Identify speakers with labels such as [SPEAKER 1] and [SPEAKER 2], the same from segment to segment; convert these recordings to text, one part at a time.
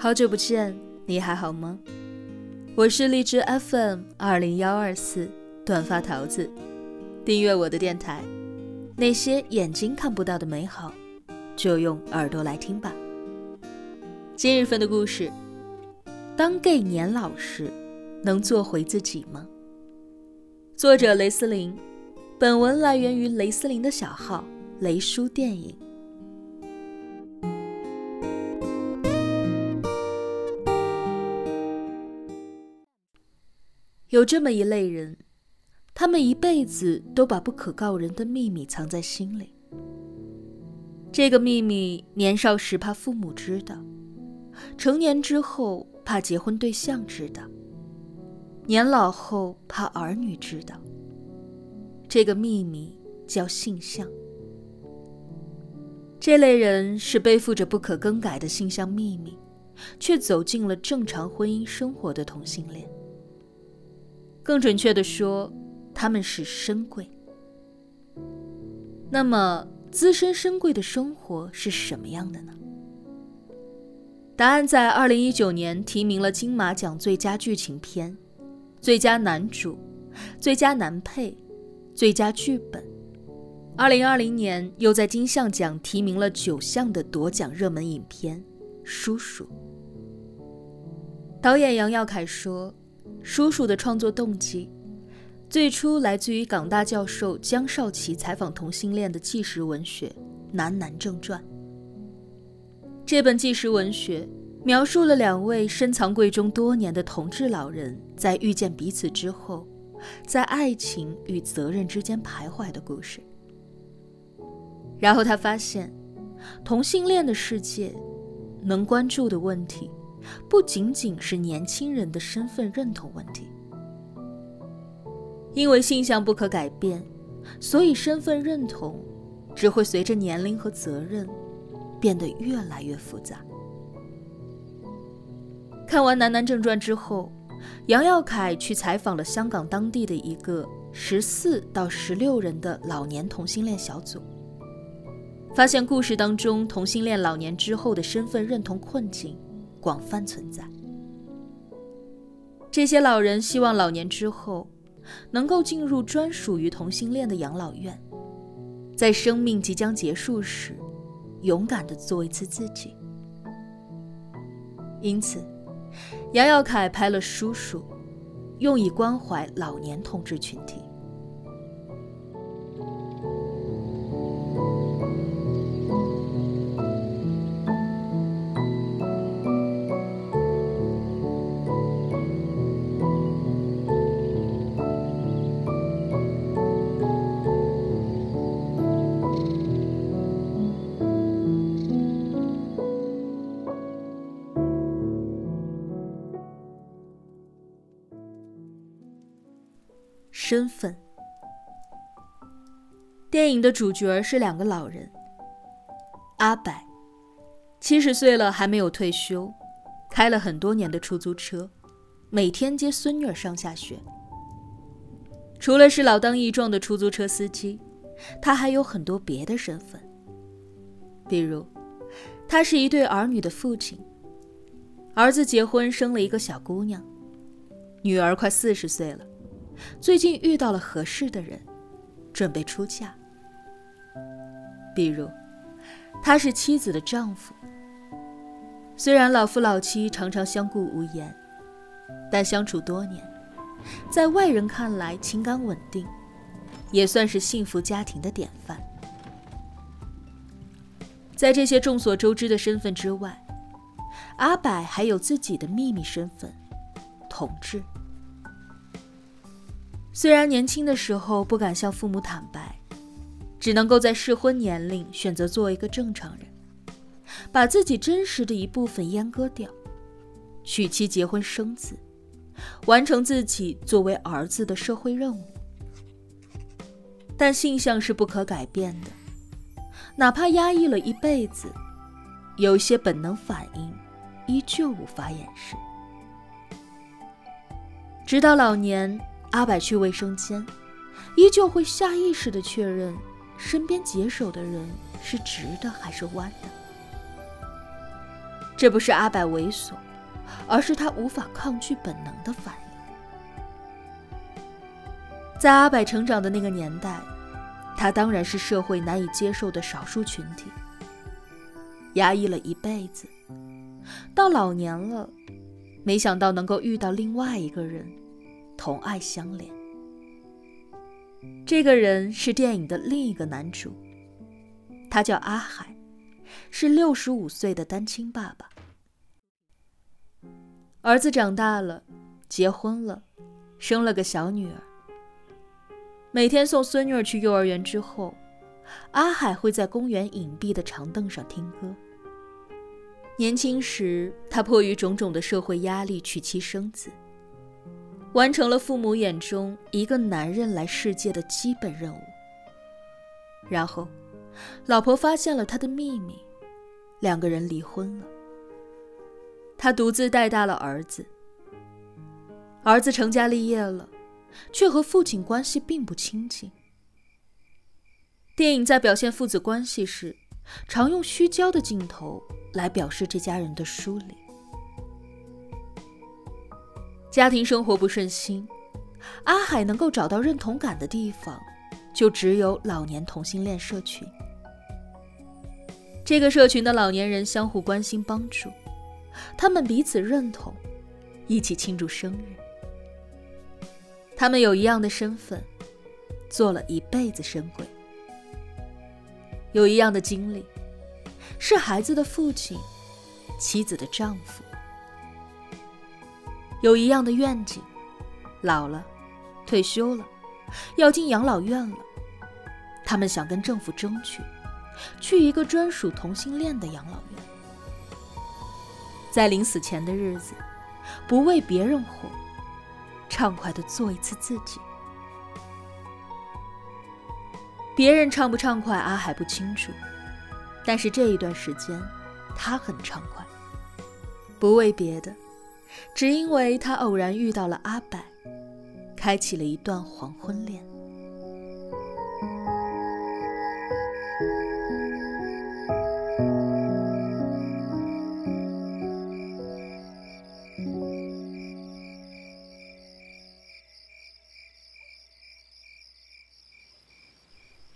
[SPEAKER 1] 好久不见，你还好吗？我是荔枝 FM 二零幺二四短发桃子，订阅我的电台。那些眼睛看不到的美好，就用耳朵来听吧。今日份的故事：当 gay 年老时，能做回自己吗？作者雷思林，本文来源于雷思林的小号雷叔电影。有这么一类人，他们一辈子都把不可告人的秘密藏在心里。这个秘密，年少时怕父母知道，成年之后怕结婚对象知道，年老后怕儿女知道。这个秘密叫性向。这类人是背负着不可更改的性向秘密，却走进了正常婚姻生活的同性恋。更准确的说，他们是深贵。那么，资深深贵的生活是什么样的呢？答案在二零一九年提名了金马奖最佳剧情片、最佳男主、最佳男配、最佳剧本。二零二零年又在金像奖提名了九项的夺奖热门影片《叔叔》。导演杨耀凯说。叔叔的创作动机，最初来自于港大教授江少奇采访同性恋的纪实文学《男男正传》。这本纪实文学描述了两位深藏贵中多年的同志老人在遇见彼此之后，在爱情与责任之间徘徊的故事。然后他发现，同性恋的世界能关注的问题。不仅仅是年轻人的身份认同问题，因为性向不可改变，所以身份认同只会随着年龄和责任变得越来越复杂。看完《男男正传》之后，杨耀凯去采访了香港当地的一个十四到十六人的老年同性恋小组，发现故事当中同性恋老年之后的身份认同困境。广泛存在。这些老人希望老年之后能够进入专属于同性恋的养老院，在生命即将结束时，勇敢地做一次自己。因此，杨耀凯拍了《叔叔》，用以关怀老年同志群体。身份。电影的主角是两个老人。阿柏，七十岁了还没有退休，开了很多年的出租车，每天接孙女上下学。除了是老当益壮的出租车司机，他还有很多别的身份。比如，他是一对儿女的父亲，儿子结婚生了一个小姑娘，女儿快四十岁了。最近遇到了合适的人，准备出嫁。比如，他是妻子的丈夫。虽然老夫老妻常常相顾无言，但相处多年，在外人看来情感稳定，也算是幸福家庭的典范。在这些众所周知的身份之外，阿柏还有自己的秘密身份——同志。虽然年轻的时候不敢向父母坦白，只能够在适婚年龄选择做一个正常人，把自己真实的一部分阉割掉，娶妻结婚生子，完成自己作为儿子的社会任务。但性向是不可改变的，哪怕压抑了一辈子，有些本能反应依旧无法掩饰，直到老年。阿柏去卫生间，依旧会下意识地确认身边解手的人是直的还是弯的。这不是阿柏猥琐，而是他无法抗拒本能的反应。在阿柏成长的那个年代，他当然是社会难以接受的少数群体，压抑了一辈子，到老年了，没想到能够遇到另外一个人，同爱相连。这个人是电影的另一个男主，他叫阿海。是六十五岁的单亲爸爸，儿子长大了，结婚了，生了个小女儿。每天送孙女儿去幼儿园之后，阿海会在公园隐蔽的长凳上听歌。年轻时，他迫于种种的社会压力娶妻生子，完成了父母眼中一个男人来世界的基本任务。然后。老婆发现了他的秘密，两个人离婚了。他独自带大了儿子。儿子成家立业了，却和父亲关系并不亲近。电影在表现父子关系时，常用虚焦的镜头来表示这家人的疏离。家庭生活不顺心，阿海能够找到认同感的地方，就只有老年同性恋社群。这个社群的老年人相互关心帮助，他们彼此认同，一起庆祝生日。他们有一样的身份，做了一辈子深柜，有一样的经历，是孩子的父亲，妻子的丈夫，有一样的愿景，老了，退休了，要进养老院了，他们想跟政府争取。去一个专属同性恋的养老院，在临死前的日子，不为别人活，畅快的做一次自己。别人畅不畅快，阿海不清楚，但是这一段时间，他很畅快。不为别的，只因为他偶然遇到了阿柏，开启了一段黄昏恋。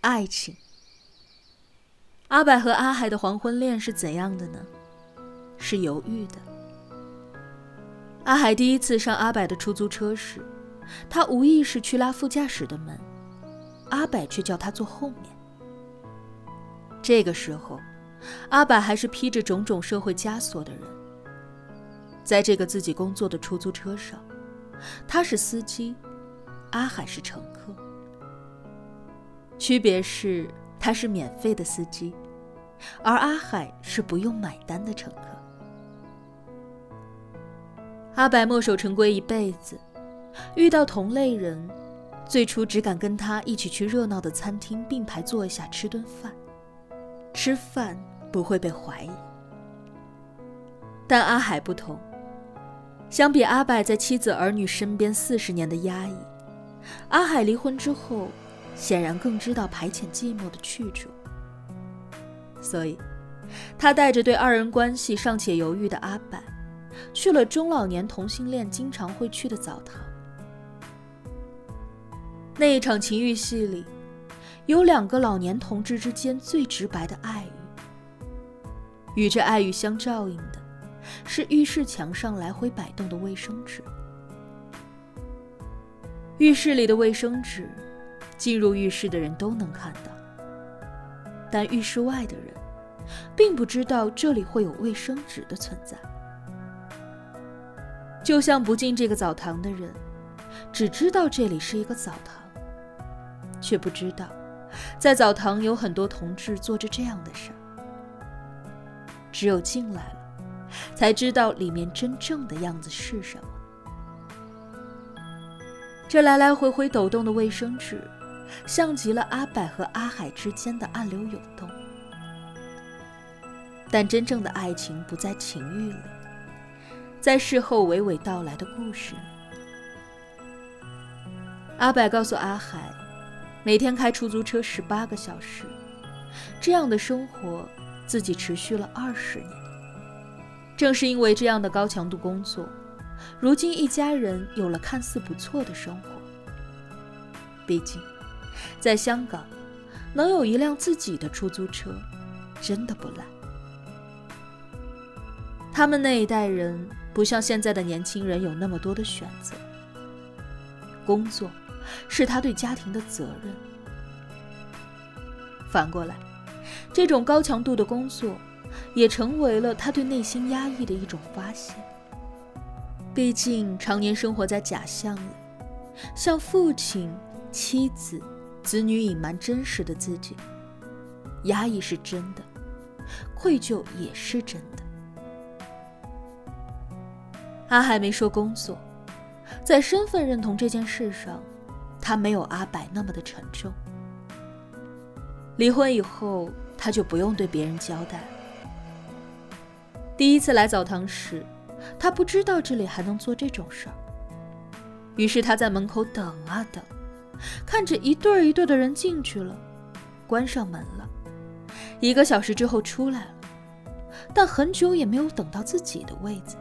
[SPEAKER 1] 爱情。阿柏和阿海的黄昏恋是怎样的呢？是犹豫的。阿海第一次上阿柏的出租车时，他无意识去拉副驾驶的门，阿柏却叫他坐后面。这个时候，阿柏还是披着种种社会枷锁的人，在这个自己工作的出租车上，他是司机，阿海是乘客。区别是，他是免费的司机，而阿海是不用买单的乘客。阿白墨守成规一辈子，遇到同类人，最初只敢跟他一起去热闹的餐厅并排坐下吃顿饭，吃饭不会被怀疑。但阿海不同，相比阿白在妻子儿女身边四十年的压抑，阿海离婚之后。显然更知道排遣寂寞的去处，所以，他带着对二人关系尚且犹豫的阿柏，去了中老年同性恋经常会去的澡堂。那一场情欲戏里，有两个老年同志之间最直白的爱语，与这爱语相照应的，是浴室墙上来回摆动的卫生纸。浴室里的卫生纸。进入浴室的人都能看到，但浴室外的人并不知道这里会有卫生纸的存在。就像不进这个澡堂的人，只知道这里是一个澡堂，却不知道在澡堂有很多同志做着这样的事儿。只有进来了，才知道里面真正的样子是什么。这来来回回抖动的卫生纸。像极了阿柏和阿海之间的暗流涌动，但真正的爱情不在情欲里，在事后娓娓道来的故事。阿柏告诉阿海，每天开出租车十八个小时，这样的生活自己持续了二十年。正是因为这样的高强度工作，如今一家人有了看似不错的生活。毕竟，在香港，能有一辆自己的出租车，真的不赖。他们那一代人不像现在的年轻人有那么多的选择，工作是他对家庭的责任。反过来，这种高强度的工作，也成为了他对内心压抑的一种发泄。毕竟常年生活在假象里，向父亲。妻子、子女隐瞒真实的自己，压抑是真的，愧疚也是真的。阿海没说工作，在身份认同这件事上，他没有阿柏那么的沉重。离婚以后，他就不用对别人交代。第一次来澡堂时，他不知道这里还能做这种事儿，于是他在门口等啊等。看着一对一对的人进去了，关上门了，一个小时之后出来了，但很久也没有等到自己的位子。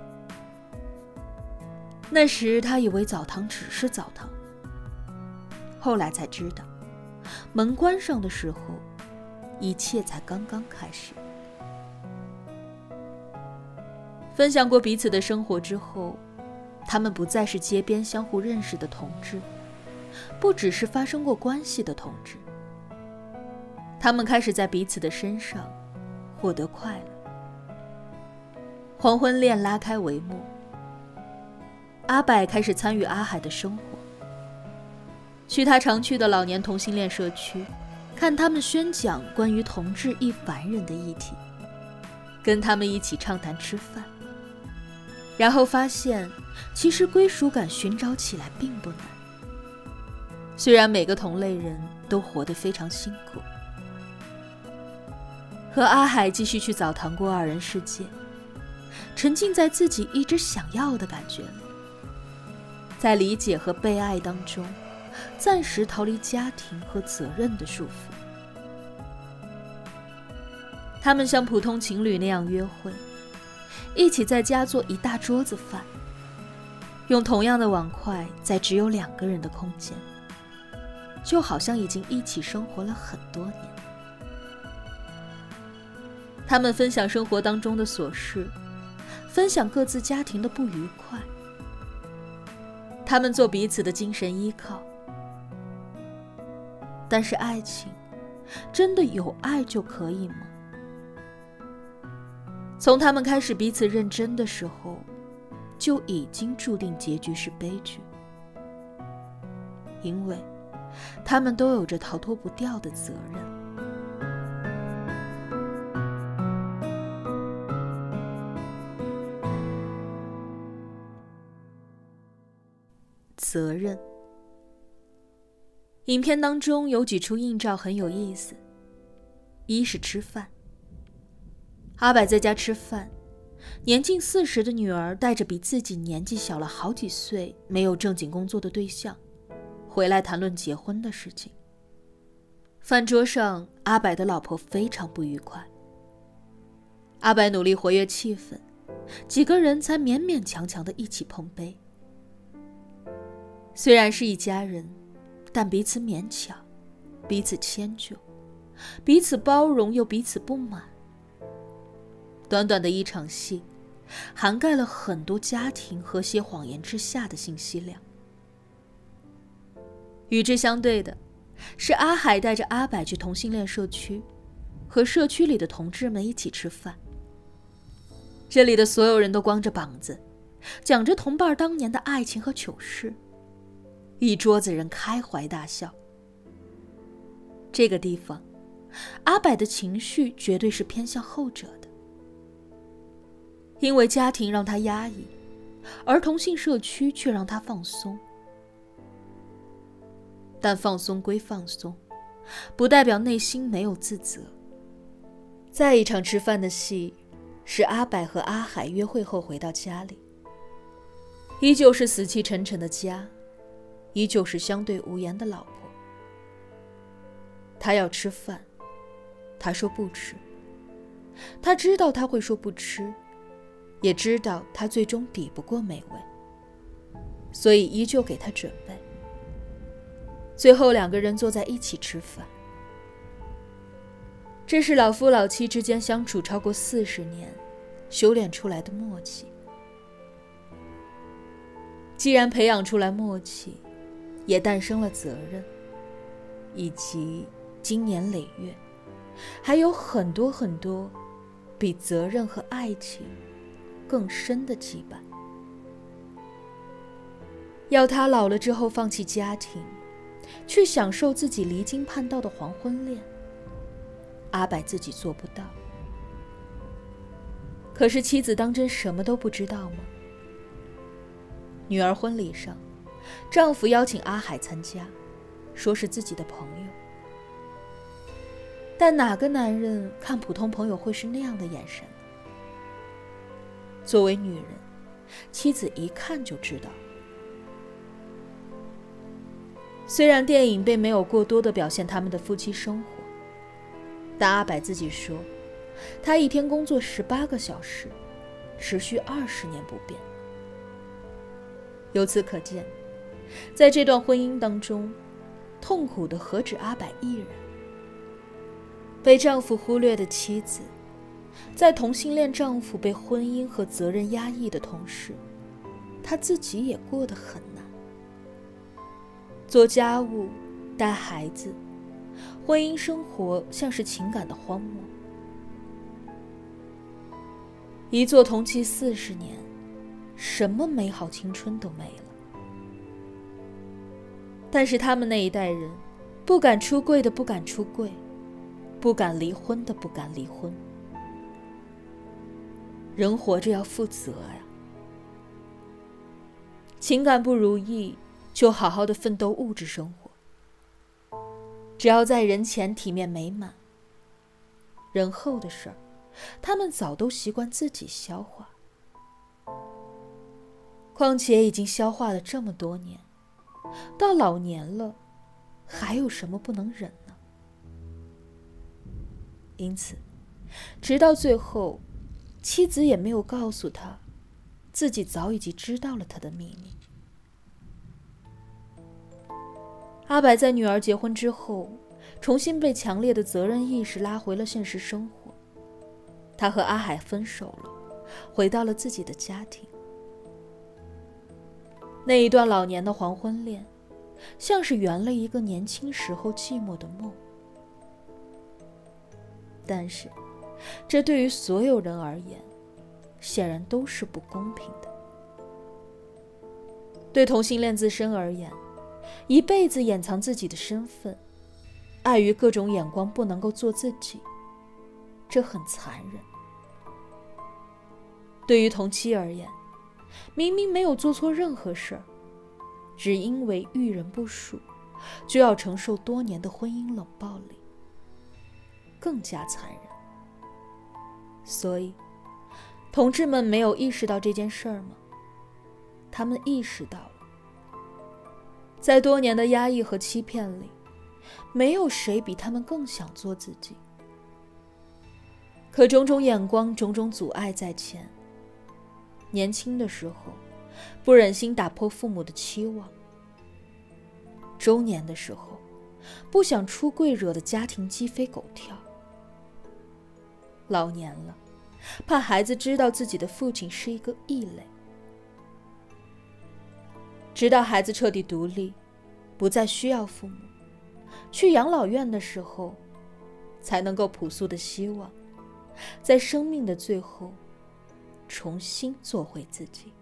[SPEAKER 1] 那时他以为澡堂只是澡堂，后来才知道，门关上的时候，一切才刚刚开始。分享过彼此的生活之后，他们不再是街边相互认识的同志。不只是发生过关系的同志，他们开始在彼此的身上获得快乐。黄昏恋拉开帷幕，阿柏开始参与阿海的生活，去他常去的老年同性恋社区，看他们宣讲关于同志亦凡人的议题，跟他们一起畅谈吃饭，然后发现，其实归属感寻找起来并不难。虽然每个同类人都活得非常辛苦，和阿海继续去澡堂过二人世界，沉浸在自己一直想要的感觉里，在理解和被爱当中，暂时逃离家庭和责任的束缚。他们像普通情侣那样约会，一起在家做一大桌子饭，用同样的碗筷，在只有两个人的空间。就好像已经一起生活了很多年。他们分享生活当中的琐事，分享各自家庭的不愉快。他们做彼此的精神依靠。但是，爱情真的有爱就可以吗？从他们开始彼此认真的时候，就已经注定结局是悲剧，因为。他们都有着逃脱不掉的责任。责任。影片当中有几处映照很有意思。一是吃饭。阿柏在家吃饭，年近四十的女儿带着比自己年纪小了好几岁、没有正经工作的对象。回来谈论结婚的事情。饭桌上，阿柏的老婆非常不愉快。阿白努力活跃气氛，几个人才勉勉强强的一起碰杯。虽然是一家人，但彼此勉强，彼此迁就，彼此包容又彼此不满。短短的一场戏，涵盖了很多家庭和谐谎言之下的信息量。与之相对的，是阿海带着阿柏去同性恋社区，和社区里的同志们一起吃饭。这里的所有人都光着膀子，讲着同伴当年的爱情和糗事，一桌子人开怀大笑。这个地方，阿柏的情绪绝对是偏向后者的，因为家庭让他压抑，而同性社区却让他放松。但放松归放松，不代表内心没有自责。再一场吃饭的戏，是阿柏和阿海约会后回到家里，依旧是死气沉沉的家，依旧是相对无言的老婆。他要吃饭，他说不吃。他知道他会说不吃，也知道他最终抵不过美味，所以依旧给他准备。最后两个人坐在一起吃饭，这是老夫老妻之间相处超过四十年修炼出来的默契。既然培养出来默契，也诞生了责任，以及经年累月，还有很多很多比责任和爱情更深的羁绊。要他老了之后放弃家庭。去享受自己离经叛道的黄昏恋，阿柏自己做不到。可是妻子当真什么都不知道吗？女儿婚礼上，丈夫邀请阿海参加，说是自己的朋友。但哪个男人看普通朋友会是那样的眼神？作为女人，妻子一看就知道。虽然电影并没有过多的表现他们的夫妻生活，但阿柏自己说，他一天工作十八个小时，持续二十年不变。由此可见，在这段婚姻当中，痛苦的何止阿柏一人？被丈夫忽略的妻子，在同性恋丈夫被婚姻和责任压抑的同时，她自己也过得很难。做家务、带孩子，婚姻生活像是情感的荒漠。一做同妻四十年，什么美好青春都没了。但是他们那一代人，不敢出柜的不敢出柜，不敢离婚的不敢离婚。人活着要负责呀，情感不如意。就好好的奋斗物质生活，只要在人前体面美满，人后的事儿，他们早都习惯自己消化。况且已经消化了这么多年，到老年了，还有什么不能忍呢？因此，直到最后，妻子也没有告诉他，自己早已经知道了他的秘密。阿柏在女儿结婚之后，重新被强烈的责任意识拉回了现实生活。他和阿海分手了，回到了自己的家庭。那一段老年的黄昏恋，像是圆了一个年轻时候寂寞的梦。但是，这对于所有人而言，显然都是不公平的。对同性恋自身而言，一辈子掩藏自己的身份，碍于各种眼光不能够做自己，这很残忍。对于同妻而言，明明没有做错任何事儿，只因为遇人不淑，就要承受多年的婚姻冷暴力，更加残忍。所以，同志们没有意识到这件事儿吗？他们意识到了。在多年的压抑和欺骗里，没有谁比他们更想做自己。可种种眼光、种种阻碍在前。年轻的时候，不忍心打破父母的期望；中年的时候，不想出柜，惹得家庭鸡飞狗跳；老年了，怕孩子知道自己的父亲是一个异类。直到孩子彻底独立，不再需要父母，去养老院的时候，才能够朴素的希望，在生命的最后，重新做回自己。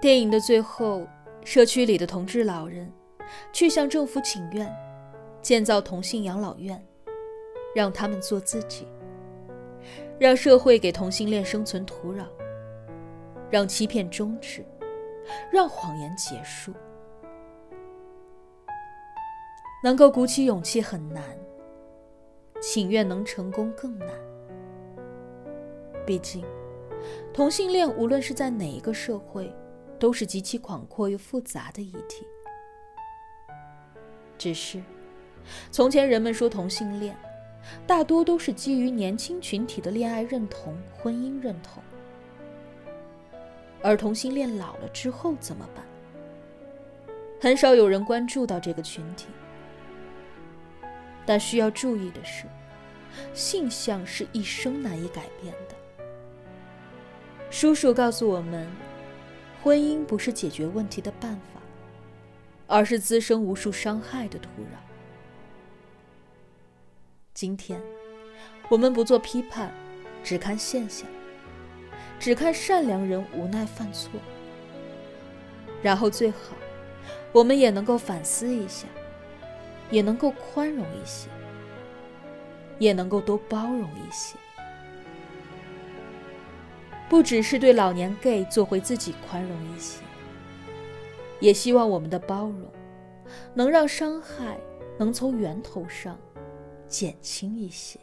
[SPEAKER 1] 电影的最后，社区里的同志老人去向政府请愿，建造同性养老院，让他们做自己，让社会给同性恋生存土壤，让欺骗终止，让谎言结束。能够鼓起勇气很难，请愿能成功更难。毕竟，同性恋无论是在哪一个社会，都是极其广阔又复杂的议题。只是，从前人们说同性恋，大多都是基于年轻群体的恋爱认同、婚姻认同。而同性恋老了之后怎么办？很少有人关注到这个群体。但需要注意的是，性向是一生难以改变的。叔叔告诉我们，婚姻不是解决问题的办法，而是滋生无数伤害的土壤。今天，我们不做批判，只看现象，只看善良人无奈犯错，然后最好，我们也能够反思一下。也能够宽容一些，也能够多包容一些，不只是对老年 gay 做回自己宽容一些，也希望我们的包容能让伤害能从源头上减轻一些。